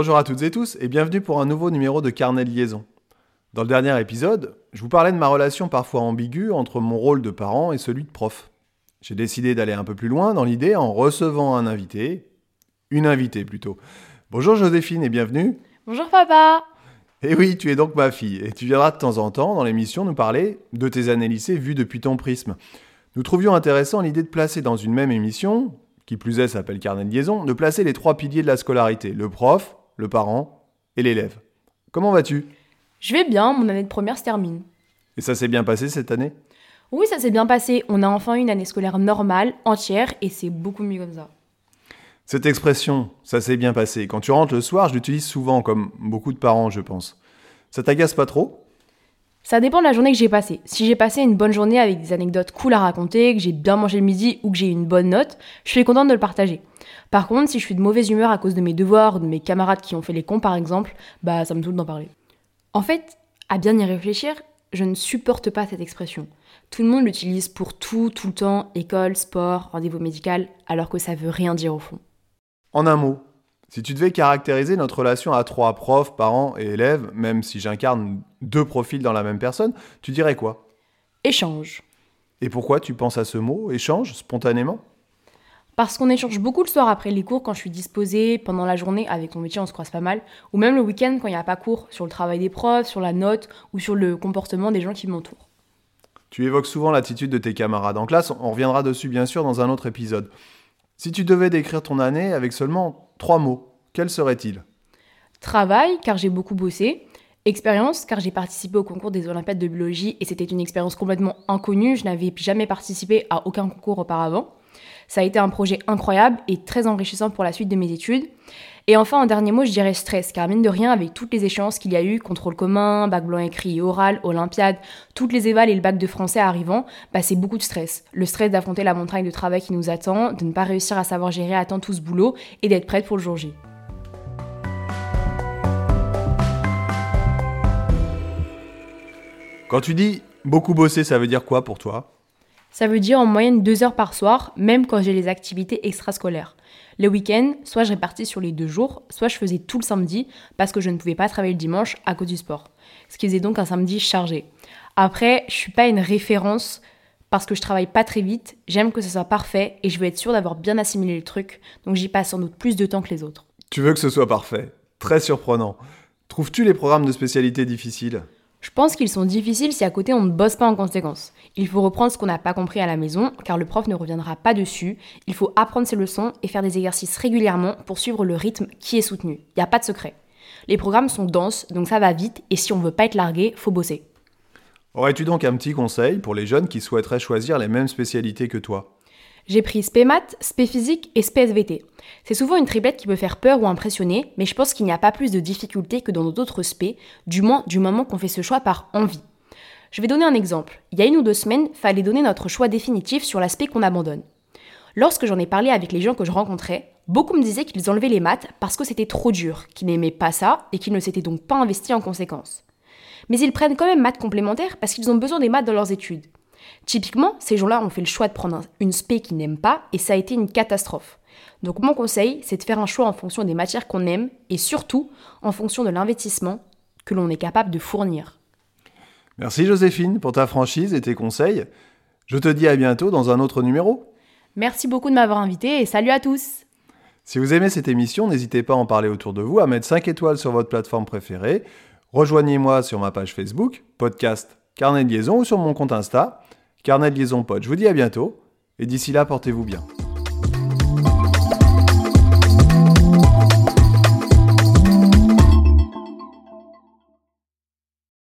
Bonjour à toutes et tous et bienvenue pour un nouveau numéro de Carnet de liaison. Dans le dernier épisode, je vous parlais de ma relation parfois ambiguë entre mon rôle de parent et celui de prof. J'ai décidé d'aller un peu plus loin dans l'idée en recevant un invité, une invitée plutôt. Bonjour Joséphine et bienvenue. Bonjour papa. Eh oui, tu es donc ma fille et tu viendras de temps en temps dans l'émission nous parler de tes années lycée vues depuis ton prisme. Nous trouvions intéressant l'idée de placer dans une même émission, qui plus est s'appelle Carnet de liaison, de placer les trois piliers de la scolarité, le prof, le parent et l'élève. Comment vas-tu? Je vais bien, mon année de première se termine. Et ça s'est bien passé cette année? Oui, ça s'est bien passé. On a enfin eu une année scolaire normale, entière, et c'est beaucoup mieux comme ça. Cette expression, ça s'est bien passé, quand tu rentres le soir, je l'utilise souvent, comme beaucoup de parents, je pense. Ça t'agace pas trop? Ça dépend de la journée que j'ai passée. Si j'ai passé une bonne journée avec des anecdotes cool à raconter, que j'ai bien mangé le midi ou que j'ai eu une bonne note, je suis contente de le partager. Par contre, si je suis de mauvaise humeur à cause de mes devoirs ou de mes camarades qui ont fait les cons par exemple, bah ça me saoule d'en parler. En fait, à bien y réfléchir, je ne supporte pas cette expression. Tout le monde l'utilise pour tout, tout le temps, école, sport, rendez-vous médical, alors que ça veut rien dire au fond. En un mot, si tu devais caractériser notre relation à trois, profs, parents et élèves, même si j'incarne deux profils dans la même personne, tu dirais quoi? Échange. Et pourquoi tu penses à ce mot, échange, spontanément? Parce qu'on échange beaucoup le soir après les cours quand je suis disposée, pendant la journée, avec mon métier on se croise pas mal, ou même le week-end quand il n'y a pas cours, sur le travail des profs, sur la note ou sur le comportement des gens qui m'entourent. Tu évoques souvent l'attitude de tes camarades en classe, on reviendra dessus bien sûr dans un autre épisode. Si tu devais décrire ton année avec seulement trois mots, quels seraient-ils? Travail, car j'ai beaucoup bossé. Expérience, car j'ai participé au concours des Olympiades de biologie et c'était une expérience complètement inconnue. Je n'avais jamais participé à aucun concours auparavant. Ça a été un projet incroyable et très enrichissant pour la suite de mes études. Et enfin, en dernier mot, je dirais stress, car mine de rien, avec toutes les échéances qu'il y a eu, contrôle commun, bac blanc écrit et oral, olympiade, toutes les évals et le bac de français arrivant, bah c'est beaucoup de stress. Le stress d'affronter la montagne de travail qui nous attend, de ne pas réussir à savoir gérer à temps tout ce boulot et d'être prête pour le jour J. Quand tu dis beaucoup bosser, ça veut dire quoi pour toi? Ça veut dire en moyenne deux heures par soir, même quand j'ai les activités extrascolaires. Le week-end, soit je répartis sur les deux jours, soit je faisais tout le samedi parce que je ne pouvais pas travailler le dimanche à cause du sport. Ce qui faisait donc un samedi chargé. Après, je suis pas une référence parce que je travaille pas très vite, j'aime que ce soit parfait et je veux être sûre d'avoir bien assimilé le truc, donc j'y passe sans doute plus de temps que les autres. Tu veux que ce soit parfait Très surprenant. Trouves-tu les programmes de spécialité difficiles? Pense qu'ils sont difficiles si à côté on ne bosse pas en conséquence. Il faut reprendre ce qu'on n'a pas compris à la maison, car le prof ne reviendra pas dessus. Il faut apprendre ses leçons et faire des exercices régulièrement pour suivre le rythme qui est soutenu. Il n'y a pas de secret. Les programmes sont denses, donc ça va vite, et si on veut pas être largué, faut bosser. Aurais-tu donc un petit conseil pour les jeunes qui souhaiteraient choisir les mêmes spécialités que toi? J'ai pris spé maths, spé physique et spé SVT. C'est souvent une triplette qui peut faire peur ou impressionner, mais je pense qu'il n'y a pas plus de difficultés que dans d'autres spé, du moins du moment qu'on fait ce choix par envie. Je vais donner un exemple. Il y a une ou deux semaines, fallait donner notre choix définitif sur l'aspect qu'on abandonne. Lorsque j'en ai parlé avec les gens que je rencontrais, beaucoup me disaient qu'ils enlevaient les maths parce que c'était trop dur, qu'ils n'aimaient pas ça et qu'ils ne s'étaient donc pas investis en conséquence. Mais ils prennent quand même maths complémentaires parce qu'ils ont besoin des maths dans leurs études. Typiquement, ces gens-là ont fait le choix de prendre une spé qu'ils n'aiment pas et ça a été une catastrophe. Donc mon conseil, c'est de faire un choix en fonction des matières qu'on aime et surtout en fonction de l'investissement que l'on est capable de fournir. Merci Joséphine pour ta franchise et tes conseils. Je te dis à bientôt dans un autre numéro. Merci beaucoup de m'avoir invité et salut à tous. Si vous aimez cette émission, n'hésitez pas à en parler autour de vous, à mettre 5 étoiles sur votre plateforme préférée. Rejoignez-moi sur ma page Facebook, podcast Carnet de liaison ou sur mon compte Insta, Carnet de liaison pod. Je vous dis à bientôt et d'ici là, portez-vous bien.